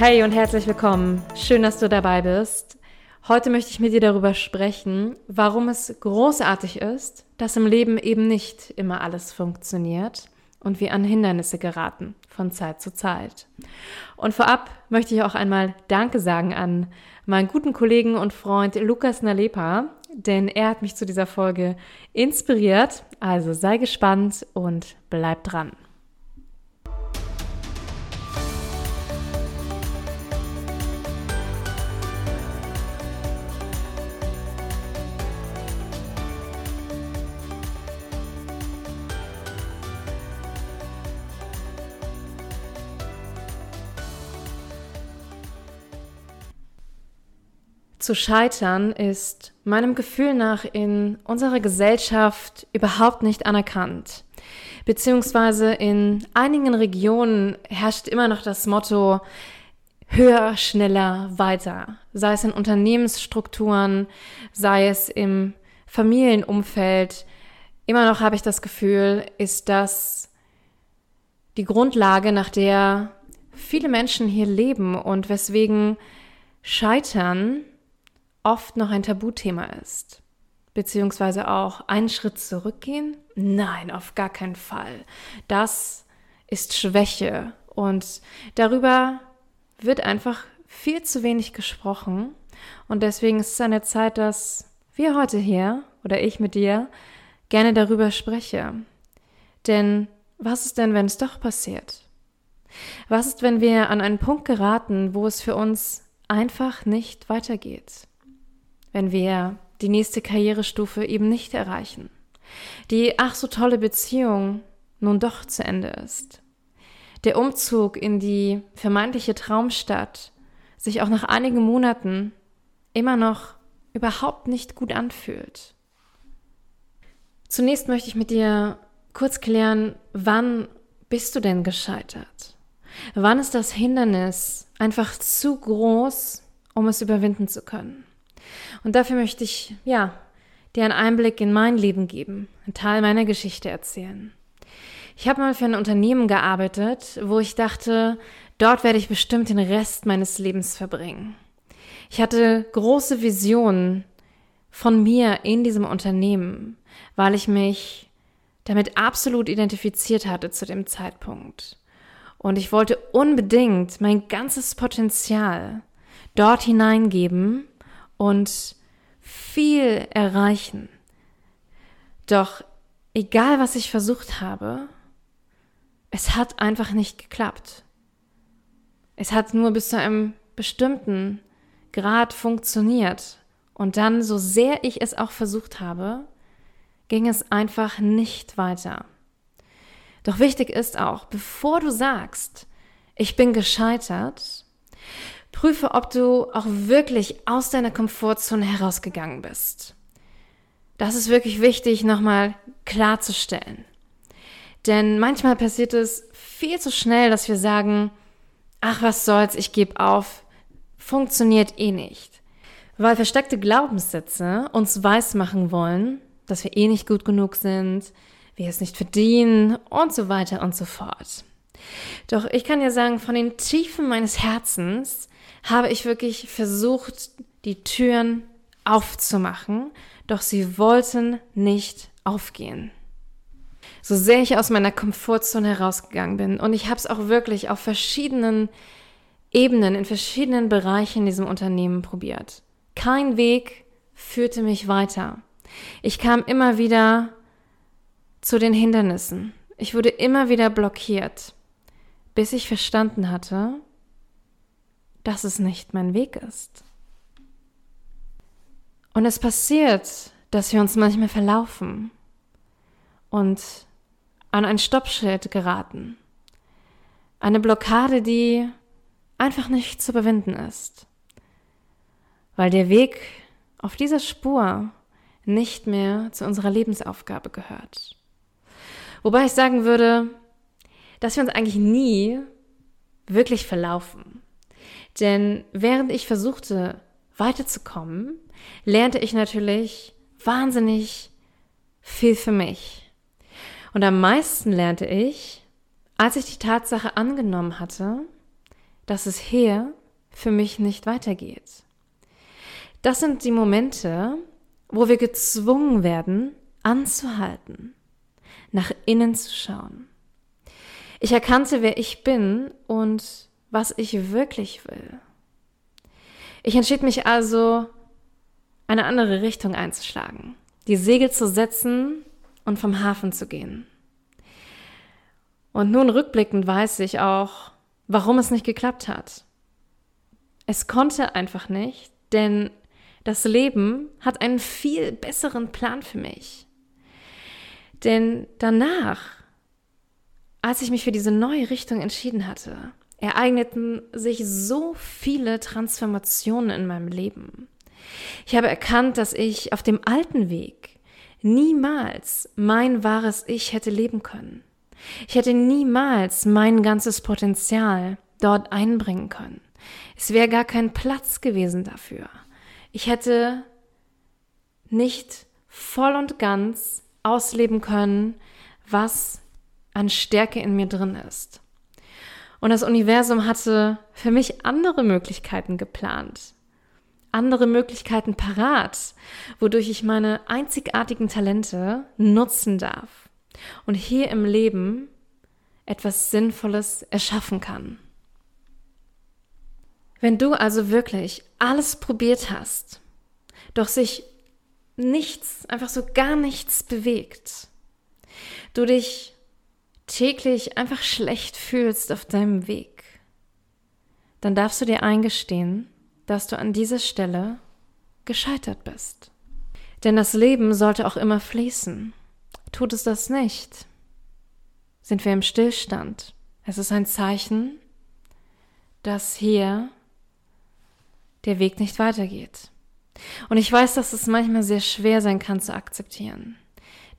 Hey und herzlich willkommen. Schön, dass du dabei bist. Heute möchte ich mit dir darüber sprechen, warum es großartig ist, dass im Leben eben nicht immer alles funktioniert und wir an Hindernisse geraten von Zeit zu Zeit. Und vorab möchte ich auch einmal Danke sagen an meinen guten Kollegen und Freund Lukas Nalepa, denn er hat mich zu dieser Folge inspiriert. Also sei gespannt und bleib dran. Zu scheitern ist meinem Gefühl nach in unserer Gesellschaft überhaupt nicht anerkannt. Beziehungsweise in einigen Regionen herrscht immer noch das Motto höher, schneller, weiter. Sei es in Unternehmensstrukturen, sei es im Familienumfeld. Immer noch habe ich das Gefühl, ist das die Grundlage, nach der viele Menschen hier leben und weswegen Scheitern oft noch ein Tabuthema ist. Beziehungsweise auch einen Schritt zurückgehen? Nein, auf gar keinen Fall. Das ist Schwäche und darüber wird einfach viel zu wenig gesprochen. Und deswegen ist es an der Zeit, dass wir heute hier oder ich mit dir gerne darüber spreche. Denn was ist denn, wenn es doch passiert? Was ist, wenn wir an einen Punkt geraten, wo es für uns einfach nicht weitergeht? Wenn wir die nächste Karrierestufe eben nicht erreichen. Die ach so tolle Beziehung nun doch zu Ende ist. Der Umzug in die vermeintliche Traumstadt sich auch nach einigen Monaten immer noch überhaupt nicht gut anfühlt. Zunächst möchte ich mit dir kurz klären, wann bist du denn gescheitert? Wann ist das Hindernis einfach zu groß, um es überwinden zu können? Und dafür möchte ich, ja, dir einen Einblick in mein Leben geben, einen Teil meiner Geschichte erzählen. Ich habe mal für ein Unternehmen gearbeitet, wo ich dachte, dort werde ich bestimmt den Rest meines Lebens verbringen. Ich hatte große Visionen von mir in diesem Unternehmen, weil ich mich damit absolut identifiziert hatte zu dem Zeitpunkt. Und ich wollte unbedingt mein ganzes Potenzial dort hineingeben und viel erreichen. Doch egal, was ich versucht habe, es hat einfach nicht geklappt. Es hat nur bis zu einem bestimmten Grad funktioniert. Und dann, so sehr ich es auch versucht habe, ging es einfach nicht weiter. Doch wichtig ist auch, bevor du sagst, ich bin gescheitert, Prüfe, ob du auch wirklich aus deiner Komfortzone herausgegangen bist. Das ist wirklich wichtig, nochmal klarzustellen. Denn manchmal passiert es viel zu schnell, dass wir sagen, ach was soll's, ich gebe auf, funktioniert eh nicht. Weil versteckte Glaubenssätze uns weismachen wollen, dass wir eh nicht gut genug sind, wir es nicht verdienen und so weiter und so fort. Doch ich kann dir sagen, von den Tiefen meines Herzens habe ich wirklich versucht, die Türen aufzumachen, doch sie wollten nicht aufgehen. So sehr ich aus meiner Komfortzone herausgegangen bin und ich habe es auch wirklich auf verschiedenen Ebenen, in verschiedenen Bereichen in diesem Unternehmen probiert. Kein Weg führte mich weiter. Ich kam immer wieder zu den Hindernissen. Ich wurde immer wieder blockiert, bis ich verstanden hatte, dass es nicht mein Weg ist. Und es passiert, dass wir uns manchmal verlaufen und an ein Stoppschild geraten. Eine Blockade, die einfach nicht zu überwinden ist, weil der Weg auf dieser Spur nicht mehr zu unserer Lebensaufgabe gehört. Wobei ich sagen würde, dass wir uns eigentlich nie wirklich verlaufen. Denn während ich versuchte weiterzukommen, lernte ich natürlich wahnsinnig viel für mich. Und am meisten lernte ich, als ich die Tatsache angenommen hatte, dass es hier für mich nicht weitergeht. Das sind die Momente, wo wir gezwungen werden, anzuhalten, nach innen zu schauen. Ich erkannte, wer ich bin und was ich wirklich will. Ich entschied mich also, eine andere Richtung einzuschlagen, die Segel zu setzen und vom Hafen zu gehen. Und nun rückblickend weiß ich auch, warum es nicht geklappt hat. Es konnte einfach nicht, denn das Leben hat einen viel besseren Plan für mich. Denn danach, als ich mich für diese neue Richtung entschieden hatte, ereigneten sich so viele Transformationen in meinem Leben. Ich habe erkannt, dass ich auf dem alten Weg niemals mein wahres Ich hätte leben können. Ich hätte niemals mein ganzes Potenzial dort einbringen können. Es wäre gar kein Platz gewesen dafür. Ich hätte nicht voll und ganz ausleben können, was an Stärke in mir drin ist. Und das Universum hatte für mich andere Möglichkeiten geplant, andere Möglichkeiten parat, wodurch ich meine einzigartigen Talente nutzen darf und hier im Leben etwas Sinnvolles erschaffen kann. Wenn du also wirklich alles probiert hast, doch sich nichts, einfach so gar nichts bewegt, du dich täglich einfach schlecht fühlst auf deinem Weg, dann darfst du dir eingestehen, dass du an dieser Stelle gescheitert bist. Denn das Leben sollte auch immer fließen. Tut es das nicht, sind wir im Stillstand. Es ist ein Zeichen, dass hier der Weg nicht weitergeht. Und ich weiß, dass es manchmal sehr schwer sein kann zu akzeptieren.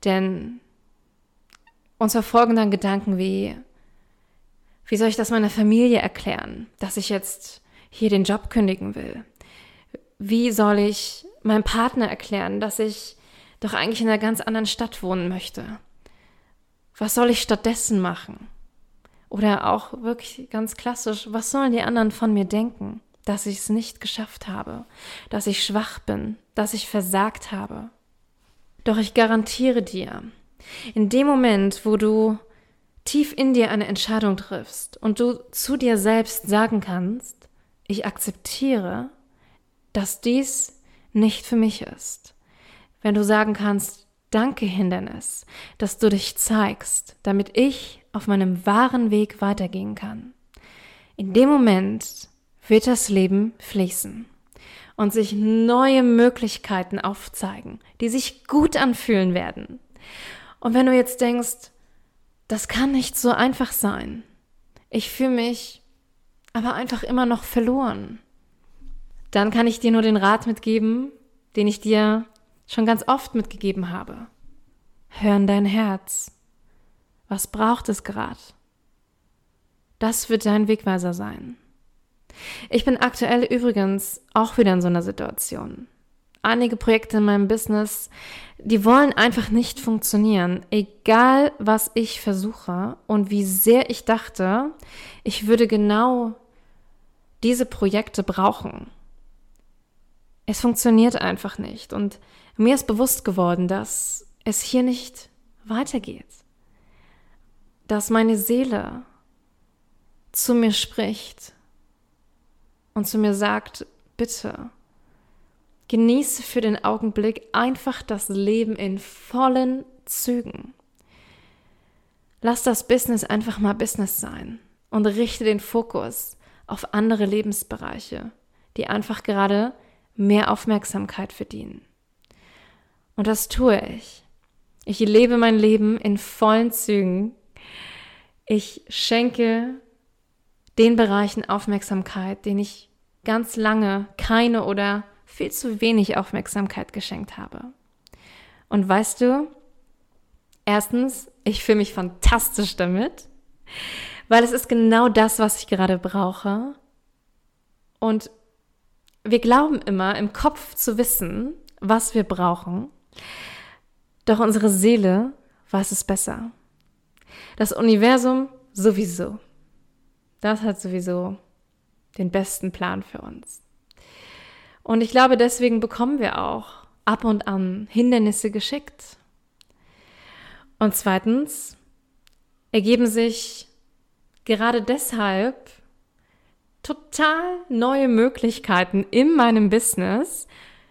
Denn uns verfolgen dann Gedanken wie, wie soll ich das meiner Familie erklären, dass ich jetzt hier den Job kündigen will? Wie soll ich meinem Partner erklären, dass ich doch eigentlich in einer ganz anderen Stadt wohnen möchte? Was soll ich stattdessen machen? Oder auch wirklich ganz klassisch, was sollen die anderen von mir denken, dass ich es nicht geschafft habe, dass ich schwach bin, dass ich versagt habe? Doch ich garantiere dir, in dem Moment, wo du tief in dir eine Entscheidung triffst und du zu dir selbst sagen kannst, ich akzeptiere, dass dies nicht für mich ist. Wenn du sagen kannst, danke Hindernis, dass du dich zeigst, damit ich auf meinem wahren Weg weitergehen kann. In dem Moment wird das Leben fließen und sich neue Möglichkeiten aufzeigen, die sich gut anfühlen werden. Und wenn du jetzt denkst, das kann nicht so einfach sein, ich fühle mich aber einfach immer noch verloren, dann kann ich dir nur den Rat mitgeben, den ich dir schon ganz oft mitgegeben habe. Hör in dein Herz. Was braucht es gerade? Das wird dein Wegweiser sein. Ich bin aktuell übrigens auch wieder in so einer Situation einige Projekte in meinem Business, die wollen einfach nicht funktionieren, egal was ich versuche und wie sehr ich dachte, ich würde genau diese Projekte brauchen. Es funktioniert einfach nicht. Und mir ist bewusst geworden, dass es hier nicht weitergeht, dass meine Seele zu mir spricht und zu mir sagt, bitte, Genieße für den Augenblick einfach das Leben in vollen Zügen. Lass das Business einfach mal Business sein und richte den Fokus auf andere Lebensbereiche, die einfach gerade mehr Aufmerksamkeit verdienen. Und das tue ich. Ich lebe mein Leben in vollen Zügen. Ich schenke den Bereichen Aufmerksamkeit, den ich ganz lange keine oder viel zu wenig Aufmerksamkeit geschenkt habe. Und weißt du, erstens, ich fühle mich fantastisch damit, weil es ist genau das, was ich gerade brauche. Und wir glauben immer im Kopf zu wissen, was wir brauchen, doch unsere Seele weiß es besser. Das Universum sowieso. Das hat sowieso den besten Plan für uns. Und ich glaube, deswegen bekommen wir auch ab und an Hindernisse geschickt. Und zweitens ergeben sich gerade deshalb total neue Möglichkeiten in meinem Business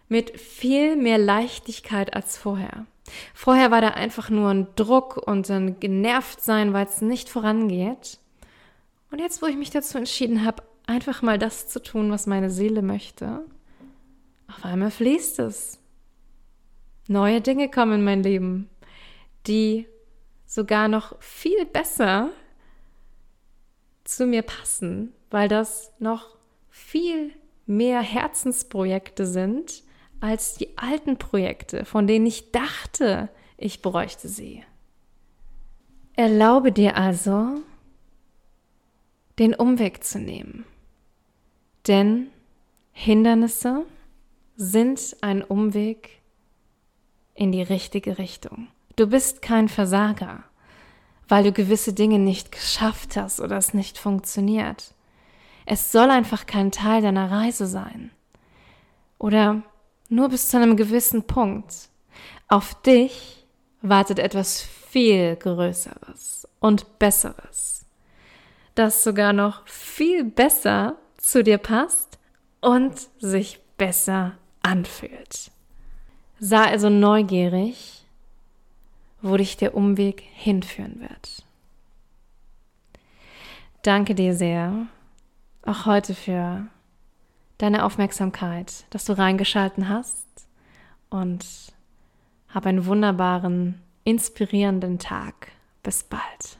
mit viel mehr Leichtigkeit als vorher. Vorher war da einfach nur ein Druck und ein Genervtsein, weil es nicht vorangeht. Und jetzt, wo ich mich dazu entschieden habe, einfach mal das zu tun, was meine Seele möchte, auf einmal fließt es. Neue Dinge kommen in mein Leben, die sogar noch viel besser zu mir passen, weil das noch viel mehr Herzensprojekte sind als die alten Projekte, von denen ich dachte, ich bräuchte sie. Erlaube dir also, den Umweg zu nehmen. Denn Hindernisse sind ein Umweg in die richtige Richtung. Du bist kein Versager, weil du gewisse Dinge nicht geschafft hast oder es nicht funktioniert. Es soll einfach kein Teil deiner Reise sein. Oder nur bis zu einem gewissen Punkt. Auf dich wartet etwas viel Größeres und Besseres, das sogar noch viel besser zu dir passt und sich besser anfühlt. Sei also neugierig, wo dich der Umweg hinführen wird. Danke dir sehr, auch heute für deine Aufmerksamkeit, dass du reingeschalten hast und hab einen wunderbaren, inspirierenden Tag. Bis bald.